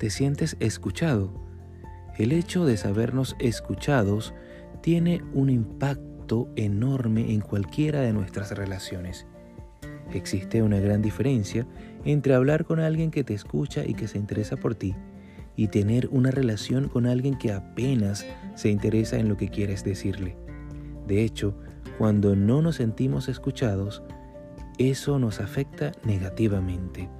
¿Te sientes escuchado? El hecho de sabernos escuchados tiene un impacto enorme en cualquiera de nuestras relaciones. Existe una gran diferencia entre hablar con alguien que te escucha y que se interesa por ti y tener una relación con alguien que apenas se interesa en lo que quieres decirle. De hecho, cuando no nos sentimos escuchados, eso nos afecta negativamente.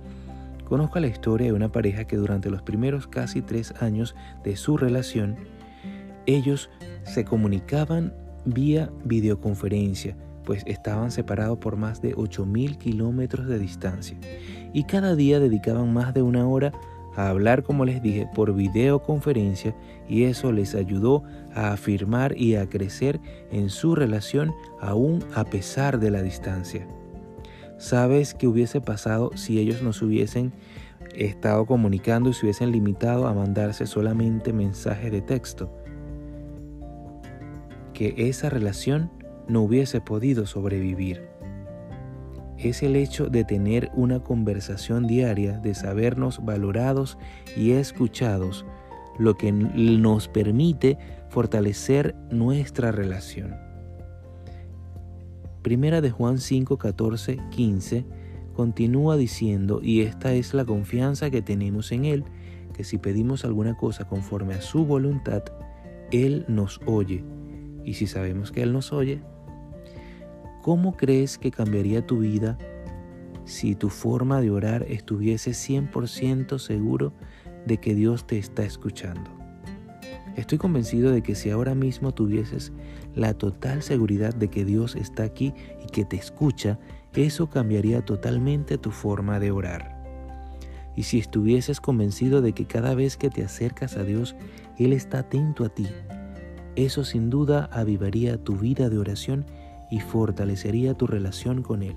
Conozco la historia de una pareja que durante los primeros casi tres años de su relación, ellos se comunicaban vía videoconferencia, pues estaban separados por más de 8.000 kilómetros de distancia y cada día dedicaban más de una hora a hablar, como les dije, por videoconferencia y eso les ayudó a afirmar y a crecer en su relación aún a pesar de la distancia. ¿Sabes qué hubiese pasado si ellos no se hubiesen estado comunicando y se hubiesen limitado a mandarse solamente mensajes de texto? Que esa relación no hubiese podido sobrevivir es el hecho de tener una conversación diaria, de sabernos valorados y escuchados, lo que nos permite fortalecer nuestra relación. Primera de Juan 5, 14, 15 continúa diciendo, y esta es la confianza que tenemos en Él, que si pedimos alguna cosa conforme a su voluntad, Él nos oye. Y si sabemos que Él nos oye, ¿Cómo crees que cambiaría tu vida si tu forma de orar estuviese 100% seguro de que Dios te está escuchando? Estoy convencido de que si ahora mismo tuvieses la total seguridad de que Dios está aquí y que te escucha, eso cambiaría totalmente tu forma de orar. Y si estuvieses convencido de que cada vez que te acercas a Dios, Él está atento a ti, eso sin duda avivaría tu vida de oración y fortalecería tu relación con Él.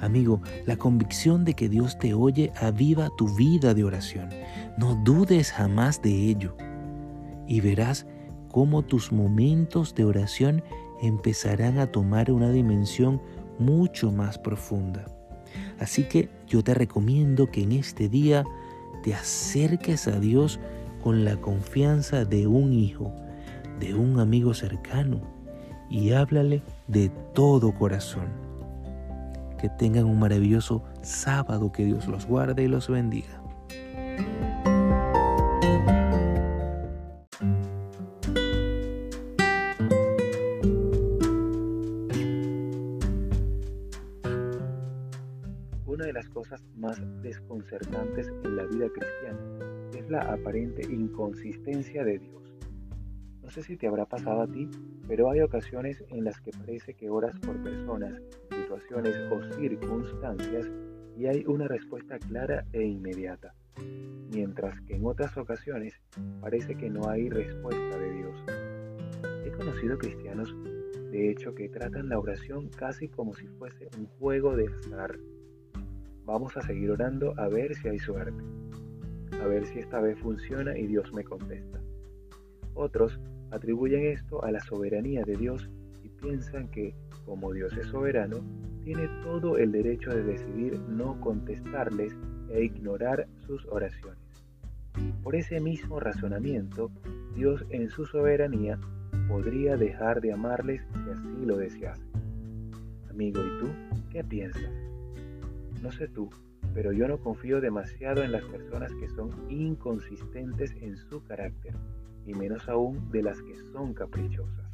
Amigo, la convicción de que Dios te oye aviva tu vida de oración. No dudes jamás de ello. Y verás cómo tus momentos de oración empezarán a tomar una dimensión mucho más profunda. Así que yo te recomiendo que en este día te acerques a Dios con la confianza de un hijo, de un amigo cercano, y háblale de todo corazón. Que tengan un maravilloso sábado, que Dios los guarde y los bendiga. Cosas más desconcertantes en la vida cristiana es la aparente inconsistencia de Dios. No sé si te habrá pasado a ti, pero hay ocasiones en las que parece que oras por personas, situaciones o circunstancias y hay una respuesta clara e inmediata, mientras que en otras ocasiones parece que no hay respuesta de Dios. He conocido cristianos, de hecho, que tratan la oración casi como si fuese un juego de azar. Vamos a seguir orando a ver si hay suerte, a ver si esta vez funciona y Dios me contesta. Otros atribuyen esto a la soberanía de Dios y piensan que, como Dios es soberano, tiene todo el derecho de decidir no contestarles e ignorar sus oraciones. Por ese mismo razonamiento, Dios en su soberanía podría dejar de amarles si así lo desease. Amigo, ¿y tú qué piensas? No sé tú, pero yo no confío demasiado en las personas que son inconsistentes en su carácter y menos aún de las que son caprichosas.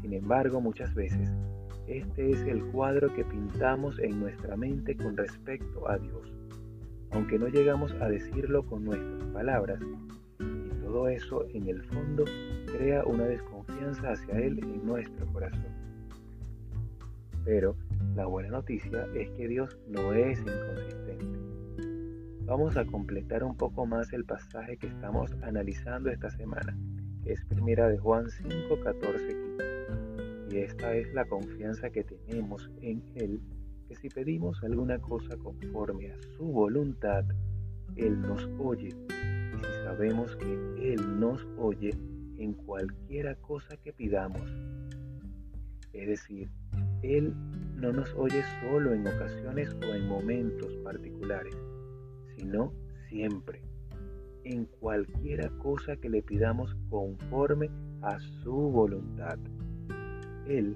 Sin embargo, muchas veces, este es el cuadro que pintamos en nuestra mente con respecto a Dios, aunque no llegamos a decirlo con nuestras palabras, y todo eso en el fondo crea una desconfianza hacia Él en nuestro corazón. Pero la buena noticia es que Dios no es inconsistente. Vamos a completar un poco más el pasaje que estamos analizando esta semana, es primera de Juan 5, 14, 15. Y esta es la confianza que tenemos en Él, que si pedimos alguna cosa conforme a su voluntad, Él nos oye. Y si sabemos que Él nos oye en cualquiera cosa que pidamos. Es decir, Él no nos oye solo en ocasiones o en momentos particulares sino siempre. en cualquiera cosa que le pidamos conforme a su voluntad. Él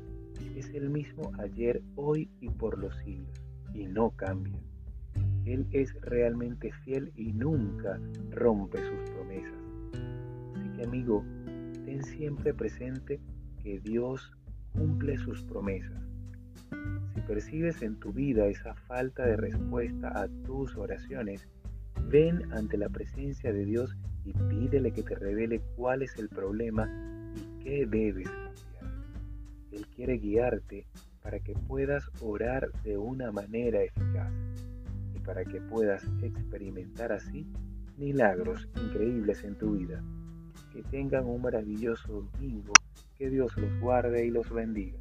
es el mismo ayer, hoy y por los siglos, y no cambia. Él es realmente fiel y nunca rompe sus promesas. Así que amigo, ten siempre presente que Dios cumple sus promesas. Percibes en tu vida esa falta de respuesta a tus oraciones, ven ante la presencia de Dios y pídele que te revele cuál es el problema y qué debes cambiar. Él quiere guiarte para que puedas orar de una manera eficaz y para que puedas experimentar así milagros increíbles en tu vida. Que tengan un maravilloso domingo, que Dios los guarde y los bendiga.